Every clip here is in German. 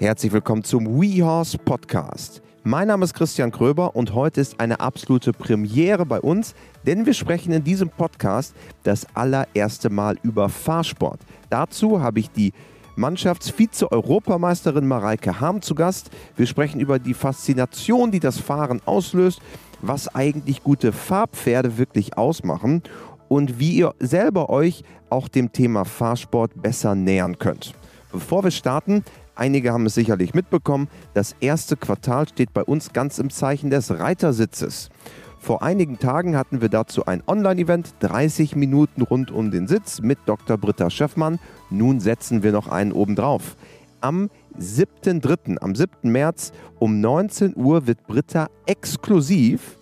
Herzlich willkommen zum WeHorse Podcast. Mein Name ist Christian Kröber und heute ist eine absolute Premiere bei uns, denn wir sprechen in diesem Podcast das allererste Mal über Fahrsport. Dazu habe ich die Mannschaftsvize-Europameisterin Mareike Harm zu Gast. Wir sprechen über die Faszination, die das Fahren auslöst, was eigentlich gute Fahrpferde wirklich ausmachen und wie ihr selber euch auch dem Thema Fahrsport besser nähern könnt. Bevor wir starten, einige haben es sicherlich mitbekommen, das erste Quartal steht bei uns ganz im Zeichen des Reitersitzes. Vor einigen Tagen hatten wir dazu ein Online-Event, 30 Minuten rund um den Sitz mit Dr. Britta Schöffmann. Nun setzen wir noch einen obendrauf. Am 7.3., am 7. März um 19 Uhr wird Britta exklusiv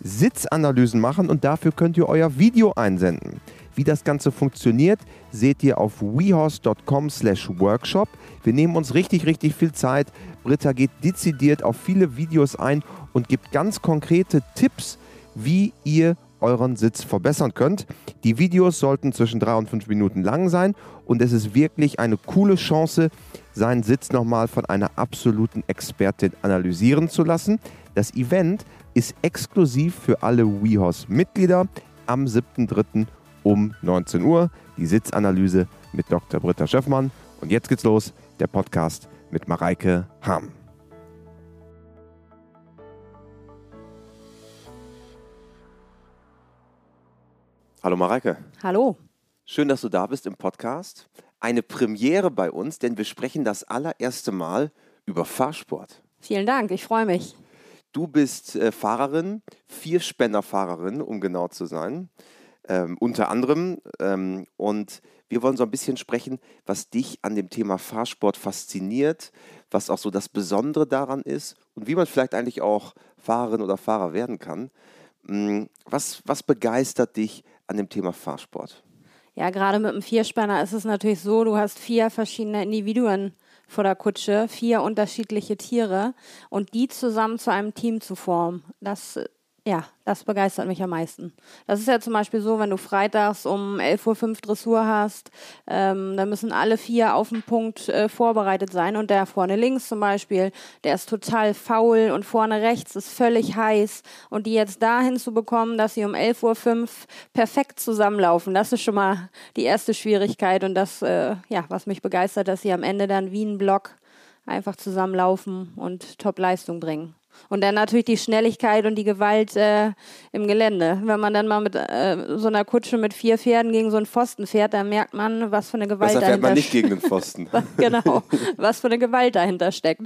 Sitzanalysen machen und dafür könnt ihr euer Video einsenden. Wie das Ganze funktioniert, seht ihr auf wehorse.com slash workshop. Wir nehmen uns richtig, richtig viel Zeit. Britta geht dezidiert auf viele Videos ein und gibt ganz konkrete Tipps, wie ihr euren Sitz verbessern könnt. Die Videos sollten zwischen drei und fünf Minuten lang sein und es ist wirklich eine coole Chance, seinen Sitz nochmal von einer absoluten Expertin analysieren zu lassen. Das Event ist exklusiv für alle WeHorse-Mitglieder am 7.3. um 19 Uhr. Die Sitzanalyse mit Dr. Britta Schöffmann. Und jetzt geht's los, der Podcast mit Mareike Harm. Hallo Mareike. Hallo. Schön, dass du da bist im Podcast. Eine Premiere bei uns, denn wir sprechen das allererste Mal über Fahrsport. Vielen Dank, ich freue mich. Du bist äh, Fahrerin, Vierspänner-Fahrerin, um genau zu sein, ähm, unter anderem. Ähm, und wir wollen so ein bisschen sprechen, was dich an dem Thema Fahrsport fasziniert, was auch so das Besondere daran ist und wie man vielleicht eigentlich auch Fahrerin oder Fahrer werden kann. Ähm, was, was begeistert dich an dem Thema Fahrsport? Ja, gerade mit dem Vierspänner ist es natürlich so, du hast vier verschiedene Individuen vor der Kutsche, vier unterschiedliche Tiere und die zusammen zu einem Team zu formen, das ja, das begeistert mich am meisten. Das ist ja zum Beispiel so, wenn du freitags um 11.05 Uhr Dressur hast, ähm, dann müssen alle vier auf den Punkt äh, vorbereitet sein. Und der vorne links zum Beispiel, der ist total faul und vorne rechts ist völlig heiß. Und die jetzt dahin zu bekommen, dass sie um 11.05 Uhr perfekt zusammenlaufen, das ist schon mal die erste Schwierigkeit. Und das, äh, ja, was mich begeistert, dass sie am Ende dann wie ein Block einfach zusammenlaufen und Top-Leistung bringen. Und dann natürlich die Schnelligkeit und die Gewalt äh, im Gelände. Wenn man dann mal mit äh, so einer Kutsche mit vier Pferden gegen so einen Pfosten fährt, dann merkt man, was für eine Gewalt Besser fährt man nicht gegen den Pfosten. genau, was für eine Gewalt dahinter steckt.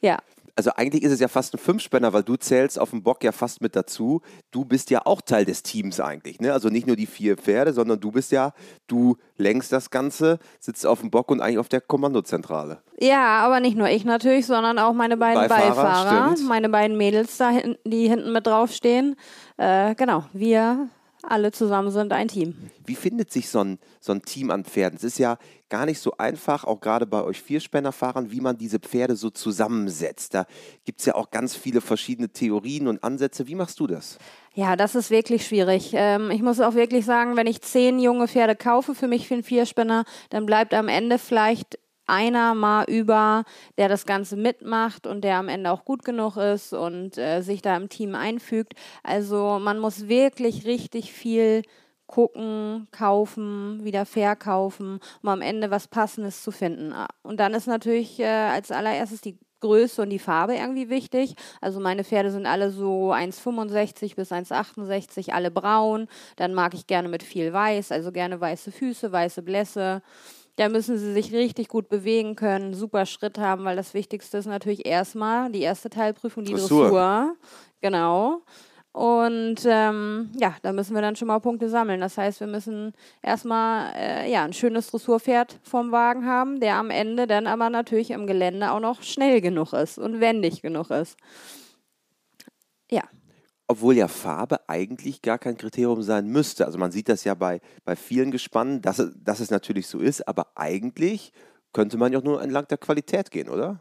Ja also eigentlich ist es ja fast ein Fünfspänner, weil du zählst auf dem Bock ja fast mit dazu. Du bist ja auch Teil des Teams eigentlich. Ne? Also nicht nur die vier Pferde, sondern du bist ja, du lenkst das Ganze, sitzt auf dem Bock und eigentlich auf der Kommandozentrale. Ja, aber nicht nur ich natürlich, sondern auch meine beiden Beifahrer, Beifahrer meine beiden Mädels da hinten, die hinten mit draufstehen. Äh, genau, wir alle zusammen sind ein Team. Wie findet sich so ein, so ein Team an Pferden? Es ist ja gar nicht so einfach, auch gerade bei euch Vierspännerfahrern, wie man diese Pferde so zusammensetzt. Da gibt es ja auch ganz viele verschiedene Theorien und Ansätze. Wie machst du das? Ja, das ist wirklich schwierig. Ähm, ich muss auch wirklich sagen, wenn ich zehn junge Pferde kaufe für mich für einen Vierspänner, dann bleibt am Ende vielleicht einer mal über, der das Ganze mitmacht und der am Ende auch gut genug ist und äh, sich da im Team einfügt. Also man muss wirklich richtig viel gucken, kaufen, wieder verkaufen, um am Ende was Passendes zu finden. Und dann ist natürlich äh, als allererstes die Größe und die Farbe irgendwie wichtig. Also meine Pferde sind alle so 1,65 bis 1,68, alle braun. Dann mag ich gerne mit viel Weiß, also gerne weiße Füße, weiße Blässe. Da müssen sie sich richtig gut bewegen können, super Schritt haben, weil das Wichtigste ist natürlich erstmal die erste Teilprüfung, die Dressur. Dressur. Genau. Und ähm, ja, da müssen wir dann schon mal Punkte sammeln. Das heißt, wir müssen erstmal äh, ja, ein schönes Dressurpferd vom Wagen haben, der am Ende dann aber natürlich im Gelände auch noch schnell genug ist und wendig genug ist. Ja obwohl ja Farbe eigentlich gar kein Kriterium sein müsste. Also man sieht das ja bei, bei vielen Gespannen, dass, dass es natürlich so ist, aber eigentlich könnte man ja auch nur entlang der Qualität gehen, oder?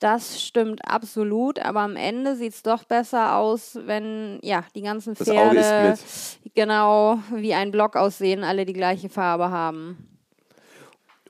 Das stimmt absolut, aber am Ende sieht es doch besser aus, wenn ja die ganzen Pferde genau wie ein Block aussehen, alle die gleiche Farbe haben.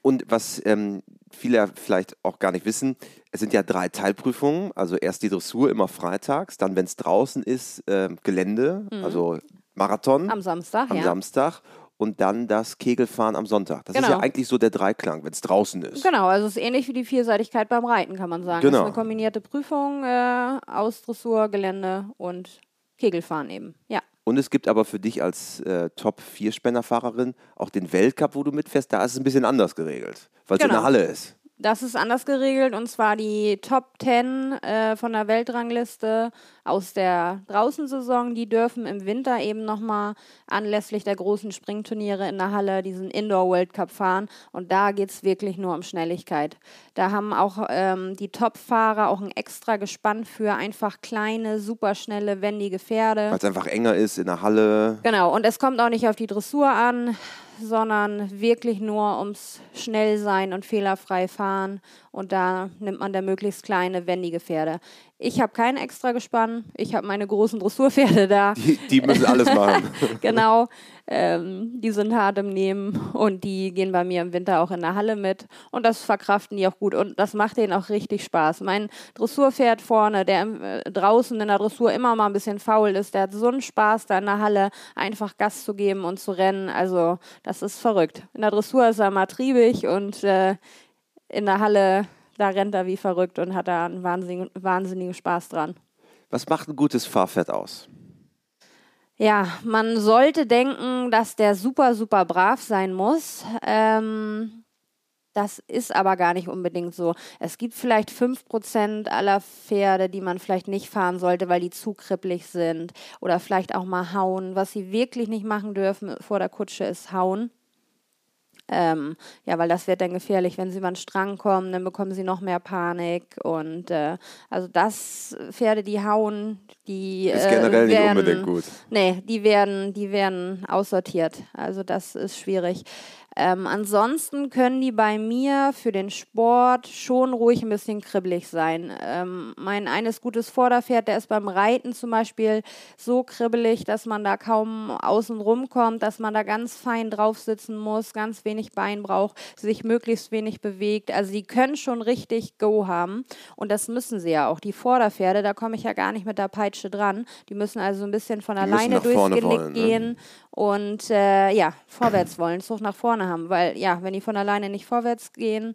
Und was ähm, viele vielleicht auch gar nicht wissen, es sind ja drei Teilprüfungen. Also erst die Dressur immer freitags, dann, wenn es draußen ist, äh, Gelände, mhm. also Marathon. Am Samstag, Am ja. Samstag und dann das Kegelfahren am Sonntag. Das genau. ist ja eigentlich so der Dreiklang, wenn es draußen ist. Genau, also es ist ähnlich wie die Vielseitigkeit beim Reiten, kann man sagen. Genau. Das ist eine kombinierte Prüfung äh, aus Dressur, Gelände und Kegelfahren eben, ja. Und es gibt aber für dich als äh, Top-Vierspännerfahrerin auch den Weltcup, wo du mitfährst. Da ist es ein bisschen anders geregelt, weil es genau. in der Halle ist. Das ist anders geregelt und zwar die Top 10 äh, von der Weltrangliste aus der Draußensaison, die dürfen im Winter eben nochmal anlässlich der großen Springturniere in der Halle diesen Indoor World Cup fahren und da geht es wirklich nur um Schnelligkeit. Da haben auch ähm, die Top-Fahrer auch ein extra Gespann für einfach kleine, superschnelle, wendige Pferde. Weil es einfach enger ist in der Halle. Genau, und es kommt auch nicht auf die Dressur an sondern wirklich nur ums Schnellsein und fehlerfrei fahren. Und da nimmt man da möglichst kleine, wendige Pferde. Ich habe kein extra Gespann. Ich habe meine großen Dressurpferde da. Die, die müssen alles machen. genau. Ähm, die sind hart im Nehmen und die gehen bei mir im Winter auch in der Halle mit. Und das verkraften die auch gut. Und das macht denen auch richtig Spaß. Mein Dressurpferd vorne, der äh, draußen in der Dressur immer mal ein bisschen faul ist, der hat so einen Spaß, da in der Halle einfach Gas zu geben und zu rennen. Also, das ist verrückt. In der Dressur ist er mal triebig und äh, in der Halle da rennt er wie verrückt und hat da einen wahnsinnigen, wahnsinnigen Spaß dran. Was macht ein gutes Fahrpferd aus? Ja, man sollte denken, dass der super, super brav sein muss. Ähm, das ist aber gar nicht unbedingt so. Es gibt vielleicht 5% aller Pferde, die man vielleicht nicht fahren sollte, weil die zu kribbelig sind. Oder vielleicht auch mal hauen. Was sie wirklich nicht machen dürfen vor der Kutsche ist hauen. Ähm, ja, weil das wird dann gefährlich. Wenn sie über den Strang kommen, dann bekommen sie noch mehr Panik. Und äh, also das Pferde, die hauen, die ist generell äh, werden, nicht unbedingt gut. Nee, die werden, die werden aussortiert. Also das ist schwierig. Ähm, ansonsten können die bei mir für den Sport schon ruhig ein bisschen kribbelig sein. Ähm, mein eines gutes Vorderpferd, der ist beim Reiten zum Beispiel so kribbelig, dass man da kaum außen rumkommt, dass man da ganz fein drauf sitzen muss, ganz wenig Bein braucht, sich möglichst wenig bewegt. Also die können schon richtig Go haben und das müssen sie ja auch. Die Vorderpferde, da komme ich ja gar nicht mit der Peitsche dran. Die müssen also ein bisschen von alleine durchs Genick wollen, ne? Und äh, ja, vorwärts wollen, Zug nach vorne haben. Weil ja, wenn die von alleine nicht vorwärts gehen,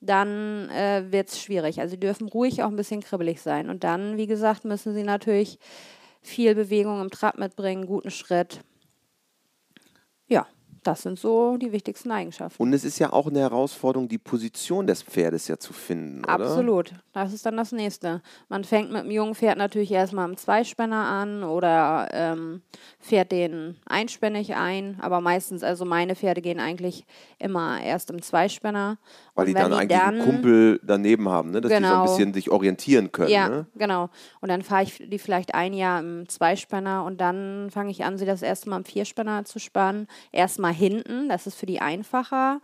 dann äh, wird es schwierig. Also sie dürfen ruhig auch ein bisschen kribbelig sein. Und dann, wie gesagt, müssen sie natürlich viel Bewegung im Trab mitbringen, guten Schritt. Das sind so die wichtigsten Eigenschaften. Und es ist ja auch eine Herausforderung, die Position des Pferdes ja zu finden, oder? Absolut. Das ist dann das Nächste. Man fängt mit dem jungen Pferd natürlich erstmal am Zweispänner an oder ähm, fährt den einspännig ein. Aber meistens, also meine Pferde gehen eigentlich immer erst im Zweispänner. Weil die dann die eigentlich dann, einen Kumpel daneben haben, ne? dass genau, die so ein genau. bisschen sich orientieren können. Ja, ne? genau. Und dann fahre ich die vielleicht ein Jahr im Zweispänner und dann fange ich an, sie das erste Mal im Vierspänner zu spannen. Erstmal hinten, das ist für die einfacher.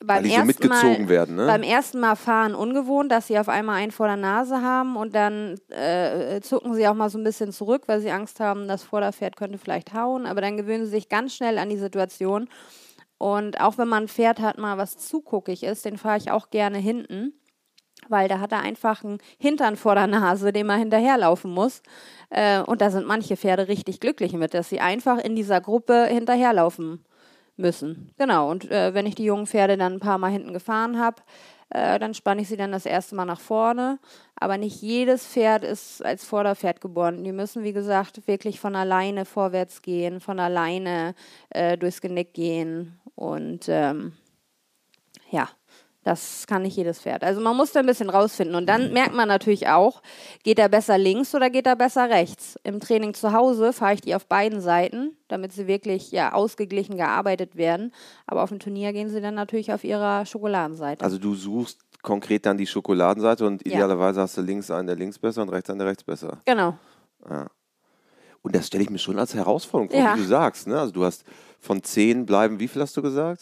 Beim Weil die so mitgezogen Mal, werden, ne? Beim ersten Mal fahren ungewohnt, dass sie auf einmal einen vor der Nase haben und dann äh, zucken sie auch mal so ein bisschen zurück, weil sie Angst haben, das Vorderpferd könnte vielleicht hauen. Aber dann gewöhnen sie sich ganz schnell an die Situation. Und auch wenn man ein Pferd hat, mal was zuguckig ist, den fahre ich auch gerne hinten weil da hat er einfach einen Hintern vor der Nase, dem er hinterherlaufen muss. Äh, und da sind manche Pferde richtig glücklich mit, dass sie einfach in dieser Gruppe hinterherlaufen müssen. Genau, und äh, wenn ich die jungen Pferde dann ein paar Mal hinten gefahren habe, äh, dann spanne ich sie dann das erste Mal nach vorne. Aber nicht jedes Pferd ist als Vorderpferd geboren. Die müssen, wie gesagt, wirklich von alleine vorwärts gehen, von alleine äh, durchs Genick gehen. Und ähm, ja, das kann nicht jedes Pferd. Also man muss da ein bisschen rausfinden. Und dann merkt man natürlich auch, geht er besser links oder geht er besser rechts. Im Training zu Hause fahre ich die auf beiden Seiten, damit sie wirklich ja, ausgeglichen gearbeitet werden. Aber auf dem Turnier gehen sie dann natürlich auf ihrer Schokoladenseite. Also du suchst konkret dann die Schokoladenseite und idealerweise ja. hast du links einen, der links besser und rechts einen, der rechts besser. Genau. Ja. Und das stelle ich mir schon als Herausforderung vor, ja. wie du sagst. Ne? Also du hast von zehn bleiben, wie viel hast du gesagt?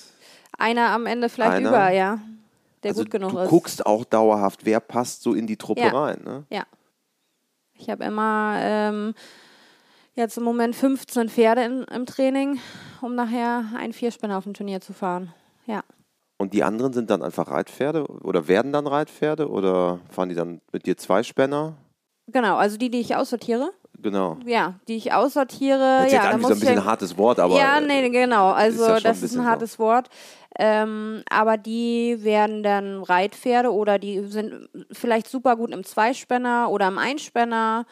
Einer am Ende vielleicht Einer. über, ja der also gut genug du ist. Du guckst auch dauerhaft, wer passt so in die Truppe ja. rein. Ne? Ja. Ich habe immer ähm, jetzt im Moment 15 Pferde in, im Training, um nachher einen Vierspinner auf dem Turnier zu fahren. Ja. Und die anderen sind dann einfach Reitpferde oder werden dann Reitpferde oder fahren die dann mit dir Zweispänner? Genau, also die, die ich aussortiere. Genau. Ja, die ich aussortiere. Das ist ja, jetzt eigentlich so ein bisschen ein hartes Wort, aber. Ja, nee, genau. Also, schon das ist ein hartes Wort. Ähm, aber die werden dann Reitpferde oder die sind vielleicht super gut im Zweispänner oder im Einspänner.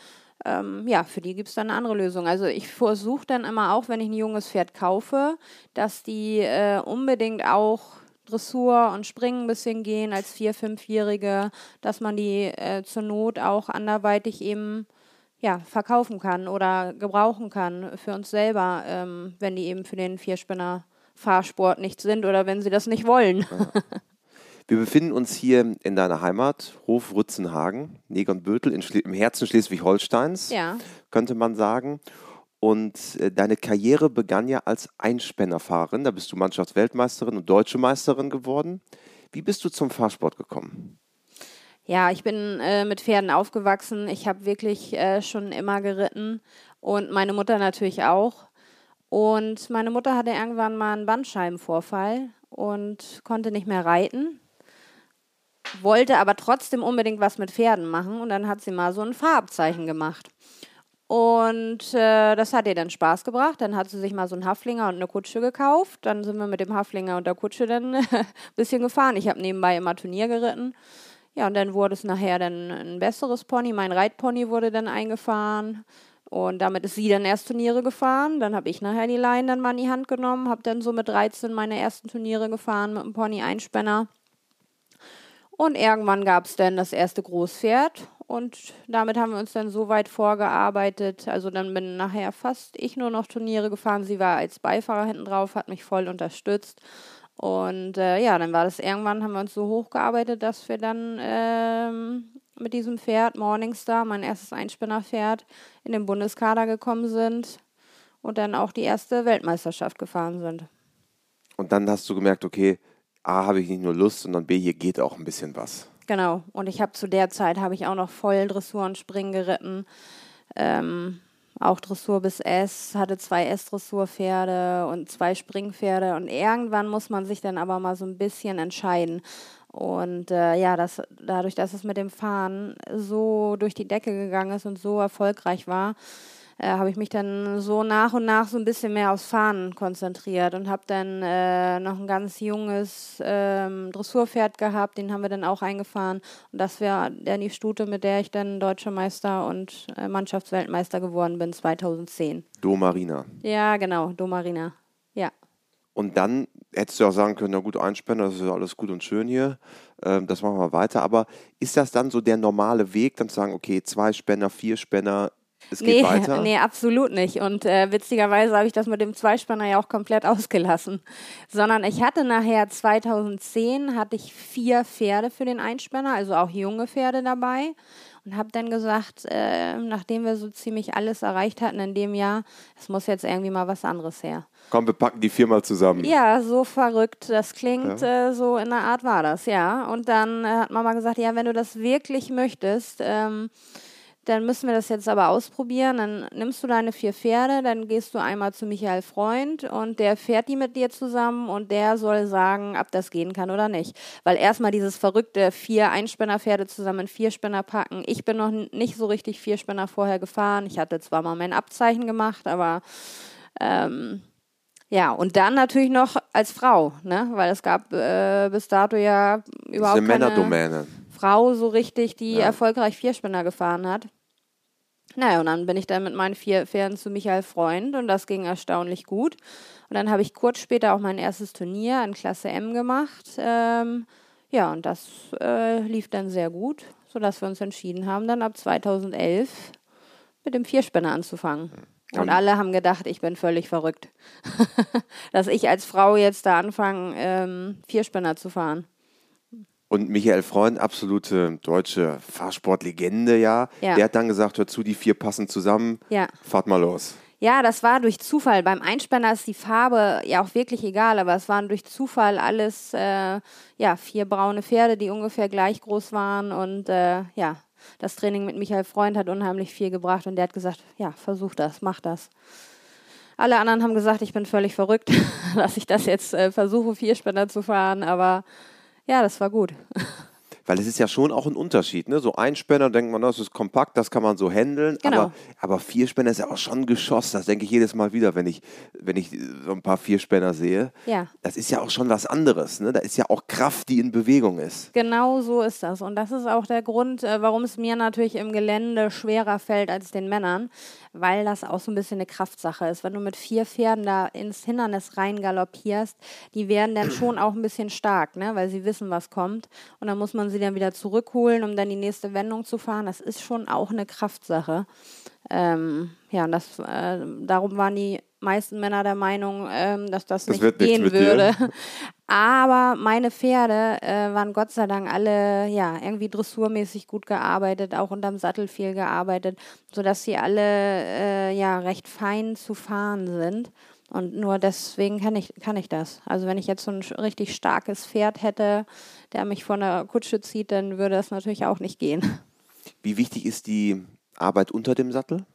Ähm, ja, für die gibt es dann eine andere Lösung. Also ich versuche dann immer auch, wenn ich ein junges Pferd kaufe, dass die äh, unbedingt auch Dressur und Springen ein bisschen gehen als Vier-, Fünfjährige, dass man die äh, zur Not auch anderweitig eben ja, verkaufen kann oder gebrauchen kann für uns selber, ähm, wenn die eben für den Vierspinner Fahrsport nicht sind oder wenn sie das nicht wollen. Ja. Wir befinden uns hier in deiner Heimat, Hof Rützenhagen, Negernbötel, im Herzen Schleswig-Holsteins, ja. könnte man sagen. Und äh, deine Karriere begann ja als Einspännerfahrerin. Da bist du Mannschaftsweltmeisterin und Deutsche Meisterin geworden. Wie bist du zum Fahrsport gekommen? Ja, ich bin äh, mit Pferden aufgewachsen. Ich habe wirklich äh, schon immer geritten und meine Mutter natürlich auch. Und meine Mutter hatte irgendwann mal einen Bandscheibenvorfall und konnte nicht mehr reiten, wollte aber trotzdem unbedingt was mit Pferden machen und dann hat sie mal so ein Fahrabzeichen gemacht. Und äh, das hat ihr dann Spaß gebracht. Dann hat sie sich mal so einen Haflinger und eine Kutsche gekauft. Dann sind wir mit dem Haflinger und der Kutsche dann ein bisschen gefahren. Ich habe nebenbei immer Turnier geritten. Ja, und dann wurde es nachher dann ein besseres Pony. Mein Reitpony wurde dann eingefahren. Und damit ist sie dann erst Turniere gefahren. Dann habe ich nachher die Leinen dann mal in die Hand genommen, habe dann so mit 13 meine ersten Turniere gefahren mit dem Pony Einspänner. Und irgendwann gab es dann das erste Großpferd und damit haben wir uns dann so weit vorgearbeitet. Also dann bin nachher fast ich nur noch Turniere gefahren. Sie war als Beifahrer hinten drauf, hat mich voll unterstützt. Und äh, ja, dann war das irgendwann, haben wir uns so hochgearbeitet, dass wir dann ähm, mit diesem Pferd, Morningstar, mein erstes Einspinnerpferd, in den Bundeskader gekommen sind und dann auch die erste Weltmeisterschaft gefahren sind. Und dann hast du gemerkt, okay, A, habe ich nicht nur Lust, sondern B, hier geht auch ein bisschen was. Genau. Und ich habe zu der Zeit habe ich auch noch voll Dressur und Springen geritten. Ähm, auch Dressur bis S, hatte zwei S-Dressurpferde und zwei Springpferde. Und irgendwann muss man sich dann aber mal so ein bisschen entscheiden. Und äh, ja, das, dadurch, dass es mit dem Fahren so durch die Decke gegangen ist und so erfolgreich war, äh, habe ich mich dann so nach und nach so ein bisschen mehr aufs Fahren konzentriert und habe dann äh, noch ein ganz junges ähm, Dressurpferd gehabt, den haben wir dann auch eingefahren und das wäre dann die Stute, mit der ich dann Deutscher Meister und äh, Mannschaftsweltmeister geworden bin 2010. Do Marina. Ja, genau, Do Marina. Ja. Und dann hättest du auch sagen können, na gut, Einspänner, das ist ja alles gut und schön hier, ähm, das machen wir weiter. Aber ist das dann so der normale Weg, dann zu sagen, okay, zwei Spänner, vier Spänner, es geht nee, weiter? Nee, absolut nicht. Und äh, witzigerweise habe ich das mit dem Zweispanner ja auch komplett ausgelassen. Sondern ich hatte nachher 2010 hatte ich vier Pferde für den Einspanner, also auch junge Pferde dabei. Und habe dann gesagt, äh, nachdem wir so ziemlich alles erreicht hatten in dem Jahr, es muss jetzt irgendwie mal was anderes her. Komm, wir packen die vier mal zusammen. Ja, so verrückt. Das klingt ja. äh, so in der Art war das, ja. Und dann äh, hat Mama gesagt, ja, wenn du das wirklich möchtest, ähm, dann müssen wir das jetzt aber ausprobieren. Dann nimmst du deine vier Pferde, dann gehst du einmal zu Michael Freund und der fährt die mit dir zusammen und der soll sagen, ob das gehen kann oder nicht. Weil erstmal dieses verrückte vier Einspännerpferde zusammen in Vierspänner packen. Ich bin noch nicht so richtig Vierspänner vorher gefahren. Ich hatte zwar mal mein Abzeichen gemacht, aber ähm, ja, und dann natürlich noch als Frau, ne? weil es gab äh, bis dato ja überhaupt keine Männerdomäne. Frau so richtig, die ja. erfolgreich Vierspinner gefahren hat. Naja, und dann bin ich dann mit meinen vier Pferden zu Michael Freund und das ging erstaunlich gut. Und dann habe ich kurz später auch mein erstes Turnier in Klasse M gemacht. Ähm, ja, und das äh, lief dann sehr gut, sodass wir uns entschieden haben, dann ab 2011 mit dem Vierspinner anzufangen. Und alle haben gedacht, ich bin völlig verrückt, dass ich als Frau jetzt da anfange, ähm, Vierspinner zu fahren. Und Michael Freund, absolute deutsche Fahrsportlegende, ja. ja. Der hat dann gesagt, hör zu, die vier passen zusammen, ja. fahrt mal los. Ja, das war durch Zufall. Beim Einspänner ist die Farbe ja auch wirklich egal, aber es waren durch Zufall alles, äh, ja, vier braune Pferde, die ungefähr gleich groß waren und äh, ja, das Training mit Michael Freund hat unheimlich viel gebracht und der hat gesagt, ja, versuch das, mach das. Alle anderen haben gesagt, ich bin völlig verrückt, dass ich das jetzt äh, versuche, Vierspänner zu fahren, aber ja, das war gut. Weil es ist ja schon auch ein Unterschied. Ne? So ein Spänner denkt man, das ist kompakt, das kann man so handeln. Genau. Aber, aber vier Spänner ist ja auch schon ein Geschoss. Das denke ich jedes Mal wieder, wenn ich, wenn ich so ein paar Vierspänner sehe. Ja. Das ist ja auch schon was anderes. Ne? Da ist ja auch Kraft, die in Bewegung ist. Genau so ist das. Und das ist auch der Grund, äh, warum es mir natürlich im Gelände schwerer fällt als den Männern, weil das auch so ein bisschen eine Kraftsache ist. Wenn du mit vier Pferden da ins Hindernis rein galoppierst, die werden dann schon auch ein bisschen stark, ne? weil sie wissen, was kommt. Und dann muss man sie dann wieder zurückholen, um dann die nächste Wendung zu fahren. Das ist schon auch eine Kraftsache. Ähm, ja, und das, äh, darum waren die meisten Männer der Meinung, ähm, dass das, Das nicht gehen würde. Aber meine Pferde äh, waren Gott sei Dank alle ja irgendwie dressurmäßig gut gearbeitet, auch unterm Sattel viel gearbeitet, sodass sie alle äh, ja recht fein zu fahren sind. Und nur deswegen kann ich, kann ich das. Also wenn ich jetzt so ein richtig starkes Pferd hätte, der mich von der Kutsche zieht, dann würde das natürlich auch nicht gehen. Wie wichtig ist die Arbeit unter dem Sattel?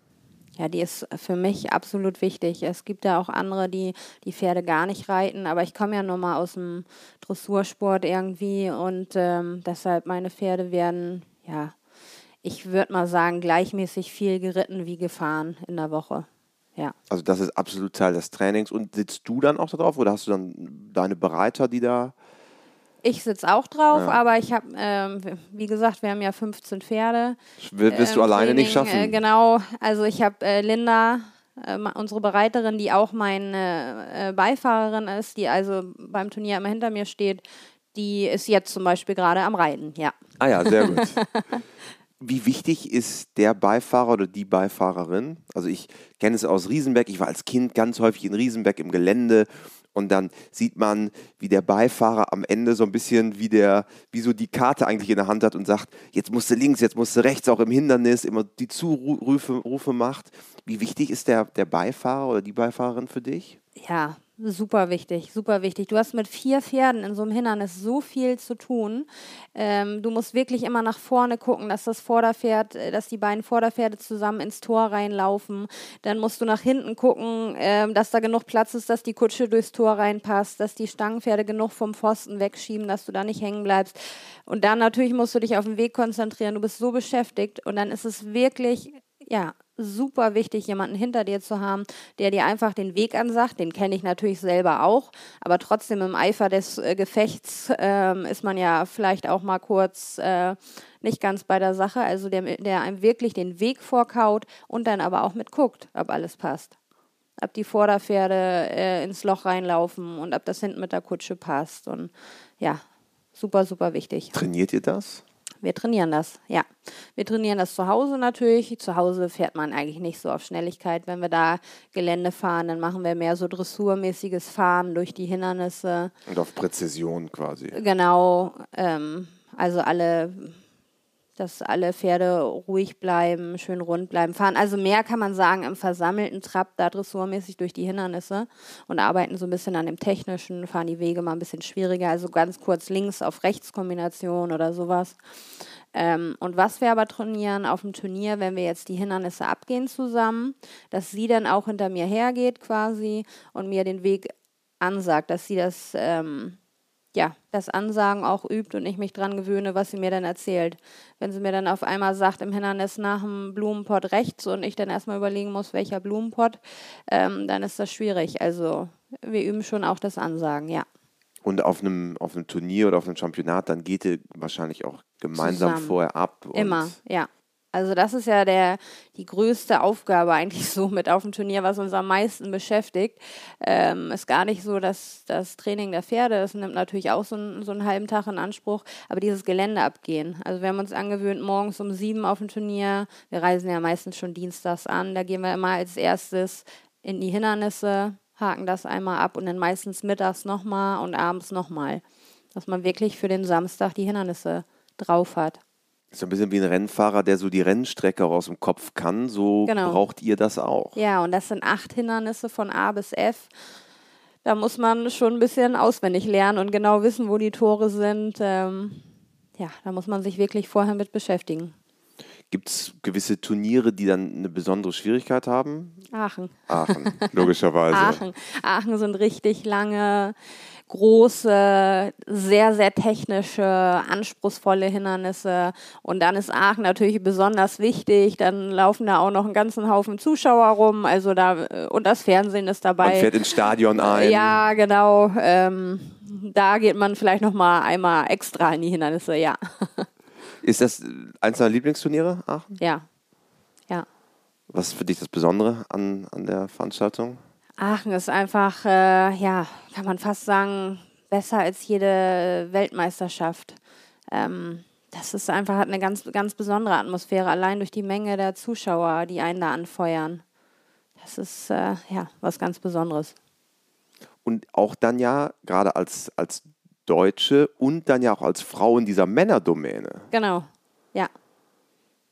Ja, die ist für mich absolut wichtig. Es gibt ja auch andere, die die Pferde gar nicht reiten, aber ich komme ja nur mal aus dem Dressursport irgendwie und ähm, deshalb meine Pferde werden, ja, ich würde mal sagen, gleichmäßig viel geritten wie gefahren in der Woche. Ja. Also das ist absolut Teil des Trainings. Und sitzt du dann auch da drauf oder hast du dann deine Bereiter, die da... Ich sitze auch drauf, Ja. aber ich habe, ähm, wie gesagt, wir haben ja 15 Pferde. Will- Wirst du ähm, alleine nicht Training, schaffen? Äh, genau, also ich habe äh, Linda, äh, unsere Bereiterin, die auch meine äh, Beifahrerin ist, die also beim Turnier immer hinter mir steht, die ist jetzt zum Beispiel gerade am Reiten, ja. Ah ja, sehr gut. Wie wichtig ist der Beifahrer oder die Beifahrerin? Also ich kenne es aus Riesenbeck. Ich war als Kind ganz häufig in Riesenbeck im Gelände und dann sieht man, wie der Beifahrer am Ende so ein bisschen wie der, wie so die Karte eigentlich in der Hand hat und sagt, jetzt musst du links, jetzt musst du rechts, auch im Hindernis, immer die Zurufe Rufe macht. Wie wichtig ist der, der Beifahrer oder die Beifahrerin für dich? Ja, super wichtig, super wichtig. Du hast mit vier Pferden in so einem Hindernis so viel zu tun. Ähm, du musst wirklich immer nach vorne gucken, dass das Vorderpferd, äh, dass die beiden Vorderpferde zusammen ins Tor reinlaufen. Dann musst du nach hinten gucken, ähm, dass da genug Platz ist, dass die Kutsche durchs Tor reinpasst, dass die Stangenpferde genug vom Pfosten wegschieben, dass du da nicht hängen bleibst. Und dann natürlich musst du dich auf den Weg konzentrieren. Du bist so beschäftigt und dann ist es wirklich, ja, super wichtig, jemanden hinter dir zu haben, der dir einfach den Weg ansagt. Den kenne ich natürlich selber auch, aber trotzdem im Eifer des äh, Gefechts ähm, ist man ja vielleicht auch mal kurz äh, nicht ganz bei der Sache. Also der, der einem wirklich den Weg vorkaut und dann aber auch mitguckt, ob alles passt. Ob die Vorderpferde äh, ins Loch reinlaufen und ob das hinten mit der Kutsche passt. Und ja, super, super wichtig. Trainiert ihr das? Wir trainieren das, ja. Wir trainieren das zu Hause natürlich. Zu Hause fährt man eigentlich nicht so auf Schnelligkeit. Wenn wir da Gelände fahren, dann machen wir mehr so dressurmäßiges Fahren durch die Hindernisse. Und auf Präzision quasi. Genau, ähm, also alle, dass alle Pferde ruhig bleiben, schön rund bleiben, fahren. Also mehr kann man sagen im versammelten Trab, da dressurmäßig durch die Hindernisse und arbeiten so ein bisschen an dem Technischen, fahren die Wege mal ein bisschen schwieriger, also ganz kurz links auf rechts Kombination oder sowas. Ähm, und was wir aber trainieren auf dem Turnier, wenn wir jetzt die Hindernisse abgehen zusammen, dass sie dann auch hinter mir hergeht quasi und mir den Weg ansagt, dass sie das, ähm, ja, das Ansagen auch übt und ich mich dran gewöhne, was sie mir dann erzählt. Wenn sie mir dann auf einmal sagt, im Hindernis nach dem Blumenpott rechts und ich dann erstmal überlegen muss, welcher Blumenpott, ähm, dann ist das schwierig. Also wir üben schon auch das Ansagen, ja. Und auf einem, auf einem Turnier oder auf einem Championat, dann geht ihr wahrscheinlich auch gemeinsam Zusammen. vorher ab. Immer, ja. Also das ist ja der, die größte Aufgabe eigentlich so mit auf dem Turnier, was uns am meisten beschäftigt. Ähm, ist gar nicht so, dass das Training der Pferde, das nimmt natürlich auch so, einen- so einen halben Tag in Anspruch, aber dieses Gelände abgehen. Also wir haben uns angewöhnt, morgens um sieben auf dem Turnier, wir reisen ja meistens schon dienstags an, da gehen wir immer als erstes in die Hindernisse, haken das einmal ab und dann meistens mittags nochmal und abends nochmal. Dass man wirklich für den Samstag die Hindernisse drauf hat. So ein bisschen wie ein Rennfahrer, der so die Rennstrecke aus dem Kopf kann. So Genau. braucht ihr das auch. Ja, und das sind acht Hindernisse von A bis F. Da muss man schon ein bisschen auswendig lernen und genau wissen, wo die Tore sind. Ähm, ja, da muss man sich wirklich vorher mit beschäftigen. Gibt es gewisse Turniere, die dann eine besondere Schwierigkeit haben? Aachen. Aachen, logischerweise. Aachen. Aachen sind richtig lange, große, sehr, sehr technische, anspruchsvolle Hindernisse. Und dann ist Aachen natürlich besonders wichtig. Dann laufen da auch noch einen ganzen Haufen Zuschauer rum. Also da, und das Fernsehen ist dabei. Man fährt ins Stadion ein. Ja, genau. Ähm, da geht man vielleicht noch mal einmal extra in die Hindernisse, ja. Ist das eins deiner Lieblingsturniere, Aachen? Ja. Ja. Was ist für dich das Besondere an, an der Veranstaltung? Aachen ist einfach, äh, ja, kann man fast sagen, besser als jede Weltmeisterschaft. Ähm, das ist einfach, hat eine ganz, ganz besondere Atmosphäre, allein durch die Menge der Zuschauer, die einen da anfeuern. Das ist, äh, ja, was ganz Besonderes. Und auch dann ja, gerade als, als Deutsche und dann ja auch als Frau in dieser Männerdomäne. Genau.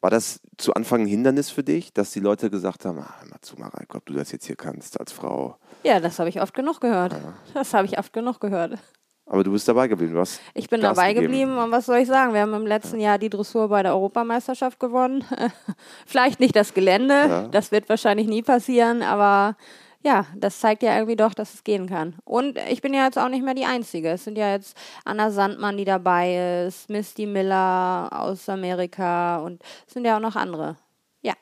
War das zu Anfang ein Hindernis für dich, dass die Leute gesagt haben, ah, hör mal zu, Mareike, ob du das jetzt hier kannst als Frau? Ja, das habe ich oft genug gehört. Das habe ich oft genug gehört. Aber du bist dabei geblieben, hast Ich bin Gas dabei gegeben. geblieben und was soll ich sagen? Wir haben im letzten Jahr die Dressur bei der Europameisterschaft gewonnen. Vielleicht nicht das Gelände, Ja. das wird wahrscheinlich nie passieren, aber ja, das zeigt ja irgendwie doch, dass es gehen kann. Und ich bin ja jetzt auch nicht mehr die Einzige. Es sind ja jetzt Anna Sandmann, die dabei ist, Misty Miller aus Amerika und es sind ja auch noch andere. Ja,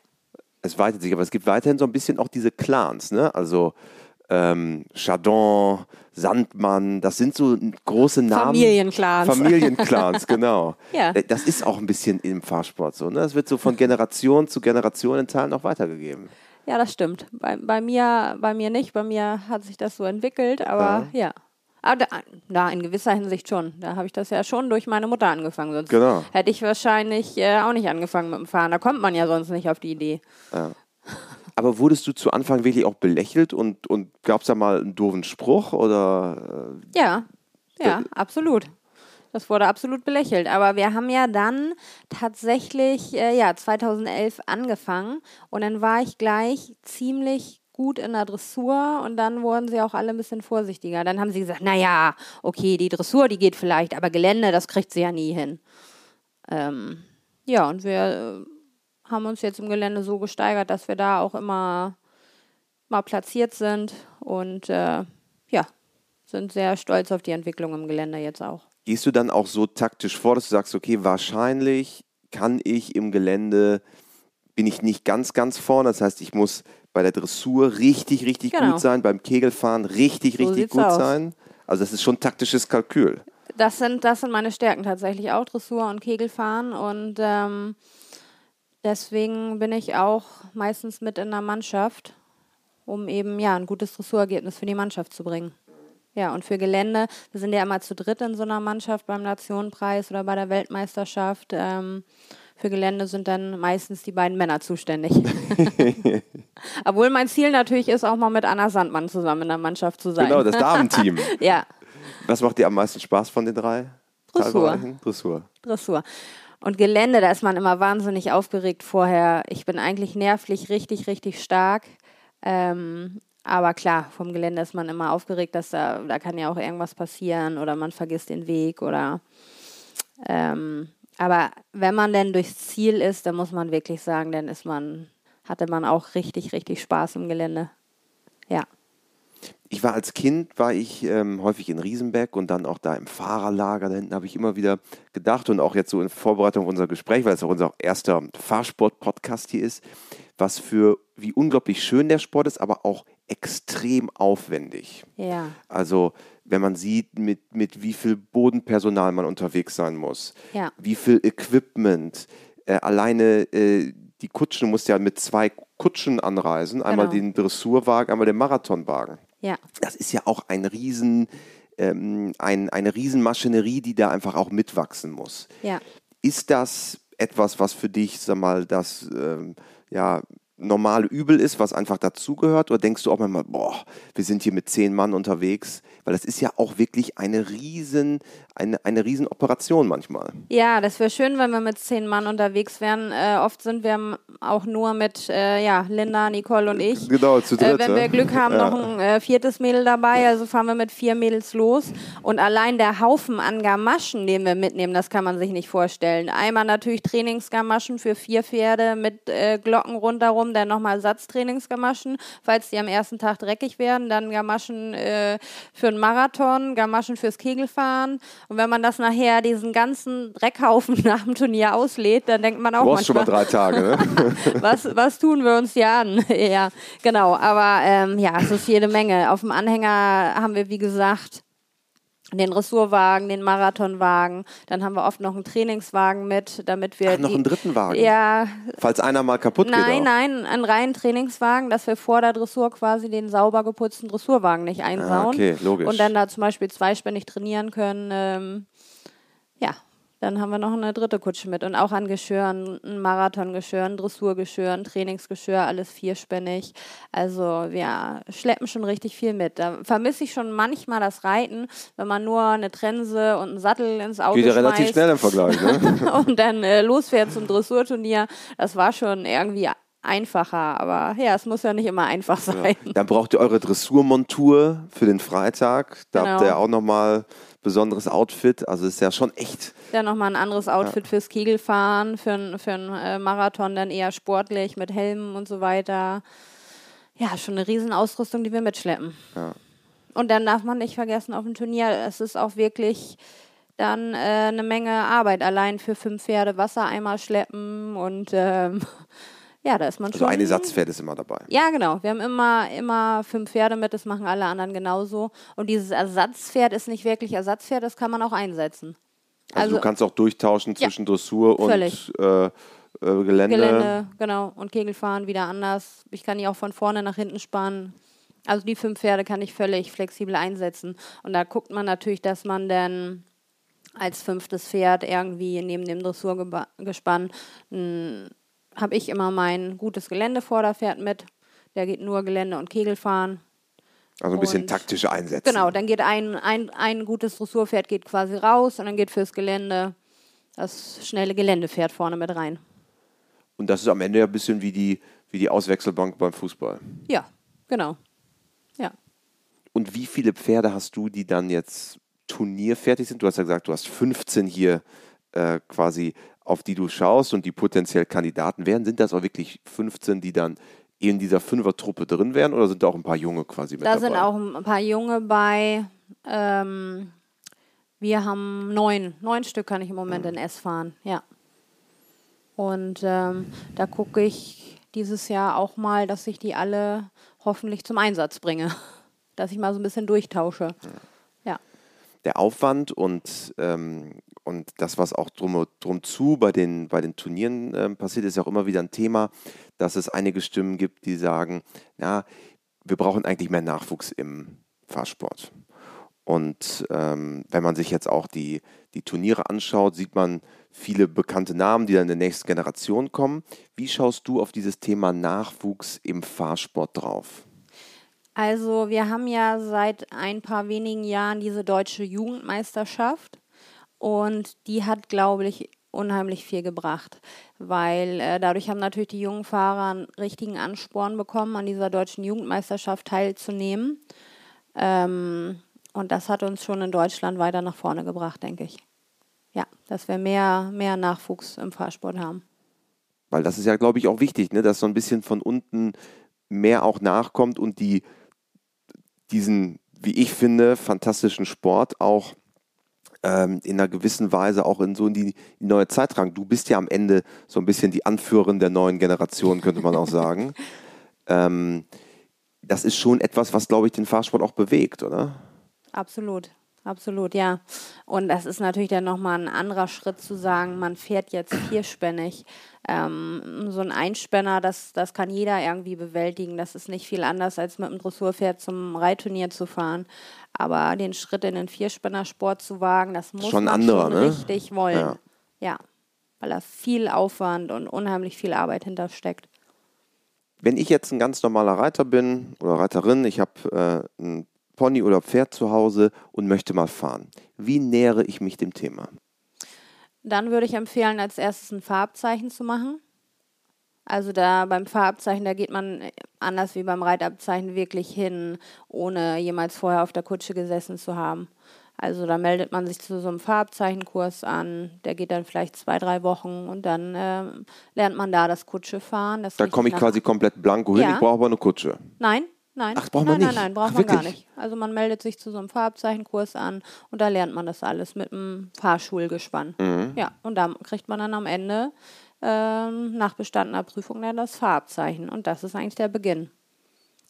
Es weitet sich, aber es gibt weiterhin so ein bisschen auch diese Clans, ne? Also ähm, Chardon, Sandmann, das sind so große Namen. Familienclans. Familienclans, genau. Ja. Äh, Das ist auch ein bisschen im Fahrsport so, ne? Das wird so von Generation zu Generation in Teilen auch weitergegeben. Ja, das stimmt. Bei, bei, mir, bei mir nicht. Bei mir hat sich das so entwickelt, aber ja. Aber da, da in gewisser Hinsicht schon. Da habe ich das ja schon durch meine Mutter angefangen. Sonst Genau. hätte ich wahrscheinlich äh, auch nicht angefangen mit dem Fahren. Da kommt man ja sonst nicht auf die Idee. Aber wurdest du zu Anfang wirklich auch belächelt und, und gab es da mal einen doofen Spruch oder äh, Ja, ja, absolut. Das wurde absolut belächelt. Aber wir haben ja dann tatsächlich, äh, ja, 2011 angefangen und dann war ich gleich ziemlich gut in der Dressur und dann wurden sie auch alle ein bisschen vorsichtiger. Dann haben sie gesagt, naja, okay, die Dressur, die geht vielleicht, aber Gelände, das kriegt sie ja nie hin. Ähm, ja, und wir äh, haben uns jetzt im Gelände so gesteigert, dass wir da auch immer mal platziert sind und äh, ja, sind sehr stolz auf die Entwicklung im Gelände jetzt auch. Gehst du dann auch so taktisch vor, dass du sagst, okay, wahrscheinlich kann ich im Gelände, bin ich nicht ganz, ganz vorne. Das heißt, ich muss bei der Dressur richtig, richtig Genau. gut sein, beim Kegelfahren richtig, So richtig gut aus. sein. Also das ist schon taktisches Kalkül. Das sind, das sind meine Stärken tatsächlich auch, Dressur und Kegelfahren. Und ähm, deswegen bin ich auch meistens mit in der Mannschaft, um eben ja ein gutes Dressurergebnis für die Mannschaft zu bringen. Ja, und für Gelände, wir sind ja immer zu dritt in so einer Mannschaft beim Nationenpreis oder bei der Weltmeisterschaft. Ähm, für Gelände sind dann meistens die beiden Männer zuständig. Obwohl mein Ziel natürlich ist, auch mal mit Anna Sandmann zusammen in der Mannschaft zu sein. Genau, das Damenteam. ja, Was macht dir am meisten Spaß von den drei? Dressur. Dressur. Dressur. Und Gelände, da ist man immer wahnsinnig aufgeregt vorher. Ich bin eigentlich nervlich richtig, richtig stark. Ähm, aber klar, vom Gelände ist man immer aufgeregt, dass da, da kann ja auch irgendwas passieren oder man vergisst den Weg oder. Ähm, aber wenn man denn durchs Ziel ist, dann muss man wirklich sagen, dann ist man, hatte man auch richtig, richtig Spaß im Gelände. Ja. Ich war als Kind, war ich ähm, häufig in Riesenbeck und dann auch da im Fahrerlager. Da hinten habe ich immer wieder gedacht und auch jetzt so in Vorbereitung auf unser Gespräch, weil es auch unser erster Fahrsport-Podcast hier ist, was für, wie unglaublich schön der Sport ist, aber auch extrem aufwendig. Ja. Also, wenn man sieht, mit, mit wie viel Bodenpersonal man unterwegs sein muss, Ja. wie viel Equipment, äh, alleine äh, die Kutschen, du musst ja mit zwei Kutschen anreisen, einmal Genau. den Dressurwagen, einmal den Marathonwagen. Ja. Das ist ja auch ein riesen, ähm, ein, eine Riesenmaschinerie, die da einfach auch mitwachsen muss. Ja. Ist das etwas, was für dich, sag mal, das ähm, ja, normale Übel ist, was einfach dazugehört? Oder denkst du auch manchmal, boah, wir sind hier mit zehn Mann unterwegs? Weil das ist ja auch wirklich eine riesen, eine, eine riesen Operation manchmal. Ja, das wäre schön, wenn wir mit zehn Mann unterwegs wären. Äh, oft sind wir auch nur mit äh, ja, Linda, Nicole und ich. Genau, zu dritt. Äh, wenn wir Glück haben, ja. noch ein äh, viertes Mädel dabei. Also fahren wir mit vier Mädels los. Und allein der Haufen an Gamaschen, den wir mitnehmen, das kann man sich nicht vorstellen. Einmal natürlich Trainingsgamaschen für vier Pferde mit äh, Glocken rundherum, dann nochmal Satztrainingsgamaschen, falls die am ersten Tag dreckig werden. Dann Gamaschen äh, für einen Marathon, Gamaschen fürs Kegelfahren. Und wenn man das nachher, diesen ganzen Dreckhaufen nach dem Turnier auslädt, dann denkt man auch du manchmal, schon mal drei Tage, ne? was, was tun wir uns hier an? ja, genau. Aber ähm, ja, es ist jede Menge. Auf dem Anhänger haben wir, wie gesagt, den Dressurwagen, den Marathonwagen, dann haben wir oft noch einen Trainingswagen mit, damit wir. Ach, noch einen dritten Wagen? Ja. Falls einer mal kaputt nein, geht? Nein, nein, einen reinen Trainingswagen, dass wir vor der Dressur quasi den sauber geputzten Dressurwagen nicht einsauen. Ah, okay, logisch. Und dann da zum Beispiel zweispännig trainieren können. Ähm, ja, dann haben wir noch eine dritte Kutsche mit und auch an Geschirren, ein Marathongeschirr, ein Dressurgeschirr, ein Trainingsgeschirr, alles vierspännig. Also wir schleppen schon richtig viel mit. Da vermisse ich schon manchmal das Reiten, wenn man nur eine Trense und einen Sattel ins Auto Geht ja relativ schnell im Vergleich, ne? und dann äh, losfährt zum Dressurturnier. Das war schon irgendwie einfacher, aber ja, es muss ja nicht immer einfach sein. Ja. Dann braucht ihr eure Dressurmontur für den Freitag. Da genau. habt ihr auch nochmal besonderes Outfit. Also ist ja schon echt. Ja, nochmal ein anderes Outfit ja. fürs Kegelfahren, für, für einen äh, Marathon dann eher sportlich mit Helmen und so weiter. Ja, schon eine Riesenausrüstung, die wir mitschleppen. Ja. Und dann darf man nicht vergessen, auf dem Turnier, es ist auch wirklich dann äh, eine Menge Arbeit. Allein für fünf Pferde Wassereimer schleppen und ähm, ja, da ist man also schon. Also ein Ersatzpferd ist immer dabei. Ja, genau. Wir haben immer, immer fünf Pferde mit, das machen alle anderen genauso. Und dieses Ersatzpferd ist nicht wirklich Ersatzpferd, das kann man auch einsetzen. Also, also du kannst auch durchtauschen zwischen ja, Dressur und äh, äh, Gelände. Gelände, genau. Und Kegelfahren wieder anders. Ich kann die auch von vorne nach hinten spannen. Also die fünf Pferde kann ich völlig flexibel einsetzen. Und da guckt man natürlich, dass man dann als fünftes Pferd irgendwie neben dem Dressurgespann habe ich immer mein gutes Geländevorderpferd mit. Der geht nur Gelände und Kegelfahren. Also ein bisschen und, taktische Einsätze. Genau, dann geht ein, ein, ein gutes Dressurpferd geht quasi raus und dann geht fürs Gelände das schnelle Geländepferd vorne mit rein. Und das ist am Ende ja ein bisschen wie die, wie die Auswechselbank beim Fußball. Ja, genau. Ja. Und wie viele Pferde hast du, die dann jetzt turnierfertig sind? Du hast ja gesagt, du hast 15 hier äh, quasi auf die du schaust und die potenziell Kandidaten wären, sind das auch wirklich 15, die dann in dieser Fünfer-Truppe drin wären oder sind da auch ein paar Junge quasi mit da dabei? Da sind auch ein paar Junge bei. Ähm, wir haben neun, neun Stück kann ich im Moment mhm. in S fahren, ja. Und ähm, da gucke ich dieses Jahr auch mal, dass ich die alle hoffentlich zum Einsatz bringe. Dass ich mal so ein bisschen durchtausche. Ja. Der Aufwand und ähm, und das, was auch drum, drum zu bei den, bei den Turnieren äh, passiert, ist ja auch immer wieder ein Thema, dass es einige Stimmen gibt, die sagen, na, wir brauchen eigentlich mehr Nachwuchs im Fahrsport. Und ähm, wenn man sich jetzt auch die, die Turniere anschaut, sieht man viele bekannte Namen, die dann in der nächsten Generation kommen. Wie schaust du auf dieses Thema Nachwuchs im Fahrsport drauf? Also wir haben ja seit ein paar wenigen Jahren diese deutsche Jugendmeisterschaft. Und die hat, glaube ich, unheimlich viel gebracht, weil äh, dadurch haben natürlich die jungen Fahrer einen richtigen Ansporn bekommen, an dieser deutschen Jugendmeisterschaft teilzunehmen. Ähm, und das hat uns schon in Deutschland weiter nach vorne gebracht, denke ich. Ja, dass wir mehr, mehr Nachwuchs im Fahrsport haben. Weil das ist ja, glaube ich, auch wichtig, ne, dass so ein bisschen von unten mehr auch nachkommt und die diesen, wie ich finde, fantastischen Sport auch ähm, in einer gewissen Weise auch in so in die, die neue Zeit tragen. Du bist ja am Ende so ein bisschen die Anführerin der neuen Generation, könnte man auch sagen. ähm, das ist schon etwas, was, glaube ich, den Fahrsport auch bewegt, oder? Absolut. Absolut, ja. Und das ist natürlich dann nochmal ein anderer Schritt zu sagen, man fährt jetzt vierspännig. Ähm, so ein Einspänner, das, das kann jeder irgendwie bewältigen. Das ist nicht viel anders, als mit einem Dressurpferd zum Reitturnier zu fahren. Aber den Schritt in den Vierspännersport zu wagen, das muss schon man anderer, schon ne? richtig wollen. Ja. ja, weil da viel Aufwand und unheimlich viel Arbeit hintersteckt. Wenn ich jetzt ein ganz normaler Reiter bin oder Reiterin, ich habe äh, ein Pony oder Pferd zu Hause und möchte mal fahren. Wie nähere ich mich dem Thema? Dann würde ich empfehlen, als erstes ein Farbzeichen zu machen. Also da beim Fahrabzeichen, da geht man anders wie beim Reitabzeichen wirklich hin, ohne jemals vorher auf der Kutsche gesessen zu haben. Also da meldet man sich zu so einem Farbzeichenkurs an, der geht dann vielleicht zwei, drei Wochen und dann äh, lernt man da das Kutsche fahren. Das da komme ich quasi komplett blanko hin, ja. ich brauche aber eine Kutsche. Nein, nein. Ach, braucht man nein, nicht? Nein, nein, braucht Ach, man gar nicht. Also man meldet sich zu so einem Farbzeichenkurs an und da lernt man das alles mit einem Fahrschulgespann. Mhm. Ja, und da kriegt man dann am Ende ähm, nach bestandener Prüfung dann das Farbzeichen und das ist eigentlich der Beginn.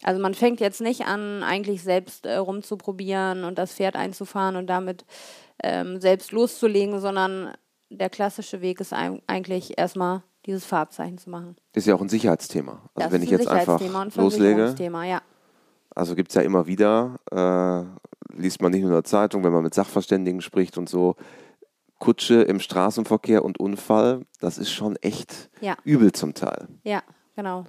Also man fängt jetzt nicht an, eigentlich selbst äh, rumzuprobieren und das Pferd einzufahren und damit ähm, selbst loszulegen, sondern der klassische Weg ist eigentlich erstmal dieses Farbzeichen zu machen. Das ist ja auch ein Sicherheitsthema. Also das wenn ich jetzt einfach loslege. Ja. Also gibt es ja immer wieder, äh, liest man nicht nur in der Zeitung, wenn man mit Sachverständigen spricht und so, Kutsche im Straßenverkehr und Unfall, das ist schon echt ja. übel zum Teil. Ja, genau.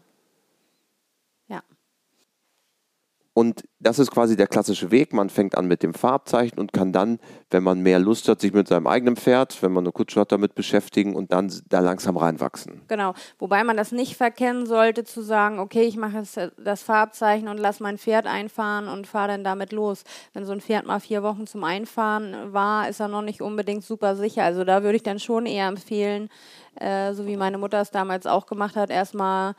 Und das ist quasi der klassische Weg. Man fängt an mit dem Farbzeichen und kann dann, wenn man mehr Lust hat, sich mit seinem eigenen Pferd, wenn man eine Kutsche hat, damit beschäftigen und dann da langsam reinwachsen. Genau. Wobei man das nicht verkennen sollte, zu sagen, okay, ich mache jetzt das Farbzeichen und lasse mein Pferd einfahren und fahre dann damit los. Wenn so ein Pferd mal vier Wochen zum Einfahren war, ist er noch nicht unbedingt super sicher. Also da würde ich dann schon eher empfehlen, äh, so wie meine Mutter es damals auch gemacht hat, erstmal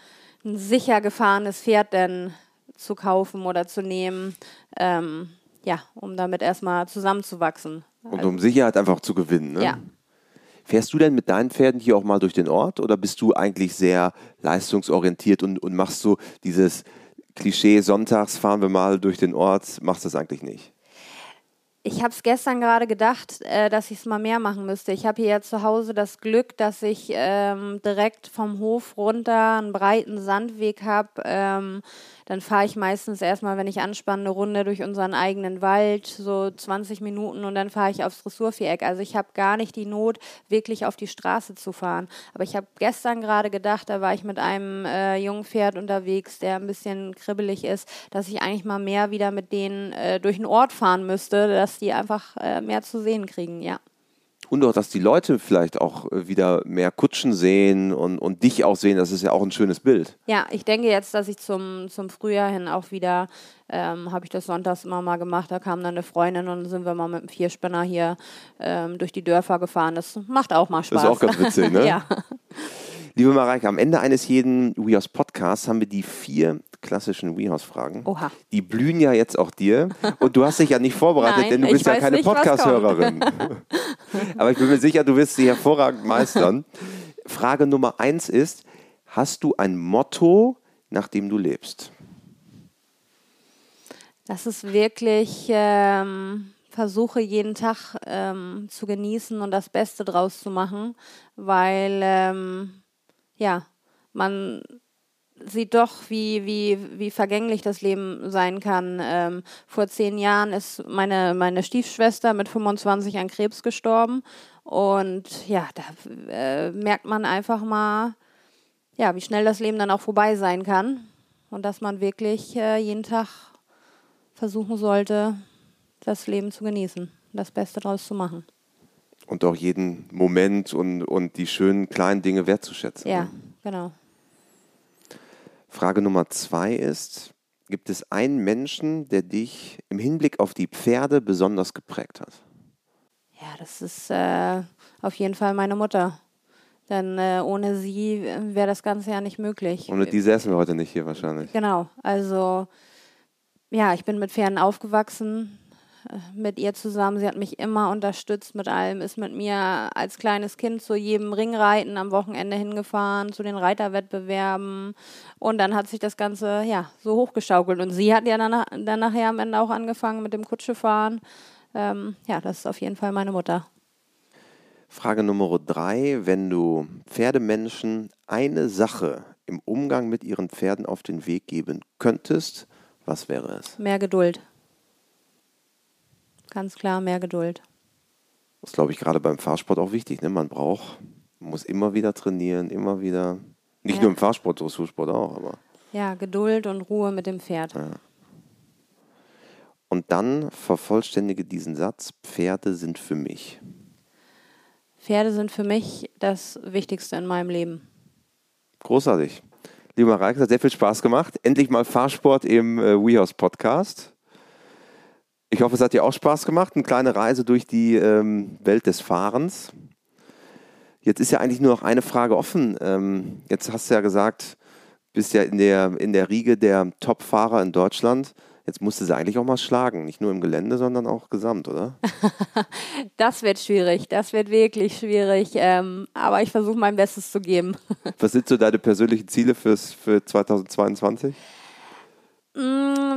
ein sicher gefahrenes Pferd denn zu kaufen oder zu nehmen, ähm, ja, um damit erstmal zusammenzuwachsen. Und um Sicherheit einfach zu gewinnen. Ne? Ja. Fährst du denn mit deinen Pferden hier auch mal durch den Ort oder bist du eigentlich sehr leistungsorientiert und, und machst so dieses Klischee, sonntags fahren wir mal durch den Ort, machst du das eigentlich nicht? Ich habe es gestern gerade gedacht, äh, dass ich es mal mehr machen müsste. Ich habe hier ja zu Hause das Glück, dass ich ähm, direkt vom Hof runter einen breiten Sandweg habe. Ähm, dann fahre ich meistens erstmal, wenn ich anspanne, eine Runde durch unseren eigenen Wald, so 20 Minuten und dann fahre ich aufs Dressurviereck. Also ich habe gar nicht die Not, wirklich auf die Straße zu fahren. Aber ich habe gestern gerade gedacht, da war ich mit einem äh, jungen Pferd unterwegs, der ein bisschen kribbelig ist, dass ich eigentlich mal mehr wieder mit denen äh, durch den Ort fahren müsste, dass die einfach äh, mehr zu sehen kriegen, ja. Und auch, dass die Leute vielleicht auch äh, wieder mehr Kutschen sehen und, und dich auch sehen, das ist ja auch ein schönes Bild. Ja, ich denke jetzt, dass ich zum, zum Frühjahr hin auch wieder, ähm, habe ich das sonntags immer mal gemacht, da kam dann eine Freundin und dann sind wir mal mit dem Vierspinner hier ähm, durch die Dörfer gefahren. Das macht auch mal Spaß. Das ist auch ganz witzig, ne? ja. Liebe Mareike, am Ende eines jeden WeHouse Podcasts haben wir die vier klassischen WeHouse-Fragen. Oha. Die blühen ja jetzt auch dir. Und du hast dich ja nicht vorbereitet, Nein, denn du bist ja keine Podcast-Hörerin. Aber ich bin mir sicher, du wirst sie hervorragend meistern. Frage Nummer eins ist: Hast du ein Motto, nach dem du lebst? Das ist wirklich. Ähm versuche jeden Tag ähm, zu genießen und das Beste draus zu machen, weil ähm, ja, man sieht doch, wie, wie, wie vergänglich das Leben sein kann. Ähm, vor zehn Jahren ist meine, meine Stiefschwester mit 25 an Krebs gestorben. Und ja, da äh, merkt man einfach mal, ja, wie schnell das Leben dann auch vorbei sein kann. Und dass man wirklich äh, jeden Tag versuchen sollte, das Leben zu genießen, das Beste daraus zu machen. Und auch jeden Moment und, und die schönen kleinen Dinge wertzuschätzen. Ja, genau. Frage Nummer zwei ist, gibt es einen Menschen, der dich im Hinblick auf die Pferde besonders geprägt hat? Ja, das ist äh, auf jeden Fall meine Mutter. Denn äh, ohne sie wäre das Ganze ja nicht möglich. Ohne die säßen wir heute nicht hier wahrscheinlich. Genau, also ja, ich bin mit Pferden aufgewachsen mit ihr zusammen. Sie hat mich immer unterstützt mit allem, ist mit mir als kleines Kind zu jedem Ringreiten am Wochenende hingefahren, zu den Reiterwettbewerben. Und dann hat sich das Ganze ja so hochgeschaukelt. Und sie hat ja dann, dann nachher am Ende auch angefangen mit dem Kutschefahren. Ähm, ja, das ist auf jeden Fall meine Mutter. Frage Nummer drei. Wenn du Pferdemenschen eine Sache im Umgang mit ihren Pferden auf den Weg geben könntest, was wäre es? Mehr Geduld. Ganz klar, mehr Geduld. Das ist, glaube ich, gerade beim Fahrsport auch wichtig. Ne? Man braucht, man muss immer wieder trainieren, immer wieder. Nicht ja. nur im Fahrsport, Dressursport auch, aber. Ja, Geduld und Ruhe mit dem Pferd. Ja. Und dann vervollständige diesen Satz: Pferde sind für mich. Pferde sind für mich das Wichtigste in meinem Leben. Großartig. Lieber Mareike, es hat sehr viel Spaß gemacht. Endlich mal Fahrsport im äh, WeHouse Podcast. Ich hoffe, es hat dir auch Spaß gemacht. Eine kleine Reise durch die ähm, Welt des Fahrens. Jetzt ist ja eigentlich nur noch eine Frage offen. Ähm, jetzt hast du ja gesagt, bist ja in der, in der Riege der Top-Fahrer in Deutschland. Jetzt musst du sie eigentlich auch mal schlagen. Nicht nur im Gelände, sondern auch gesamt, oder? das wird schwierig. Das wird wirklich schwierig. Ähm, aber ich versuche mein Bestes zu geben. Was sind so deine persönlichen Ziele fürs, für 2022?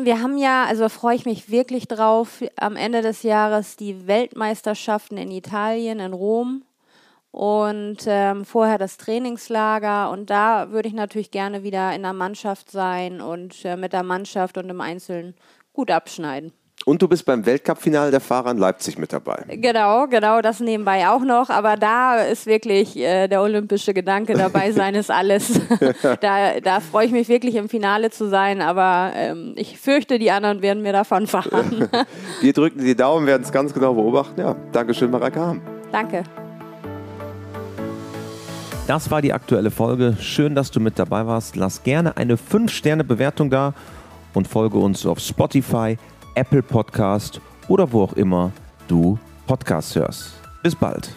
Wir haben ja, also freue ich mich wirklich drauf, am Ende des Jahres die Weltmeisterschaften in Italien, in Rom und ähm, vorher das Trainingslager. Und da würde ich natürlich gerne wieder in der Mannschaft sein und äh, mit der Mannschaft und im Einzelnen gut abschneiden. Und du bist beim Weltcup-Finale der Fahrer in Leipzig mit dabei. Genau, genau, das nebenbei auch noch. Aber da ist wirklich äh, der olympische Gedanke dabei sein ist alles. da, da freue ich mich wirklich im Finale zu sein. Aber ähm, ich fürchte, die anderen werden mir davon fahren. Wir drücken die Daumen, werden es ganz genau beobachten. Ja, Dankeschön, Mareike Ham. Danke. Das war die aktuelle Folge. Schön, dass du mit dabei warst. Lass gerne eine 5-Sterne-Bewertung da und folge uns auf Spotify, Apple Podcast oder wo auch immer du Podcasts hörst. Bis bald.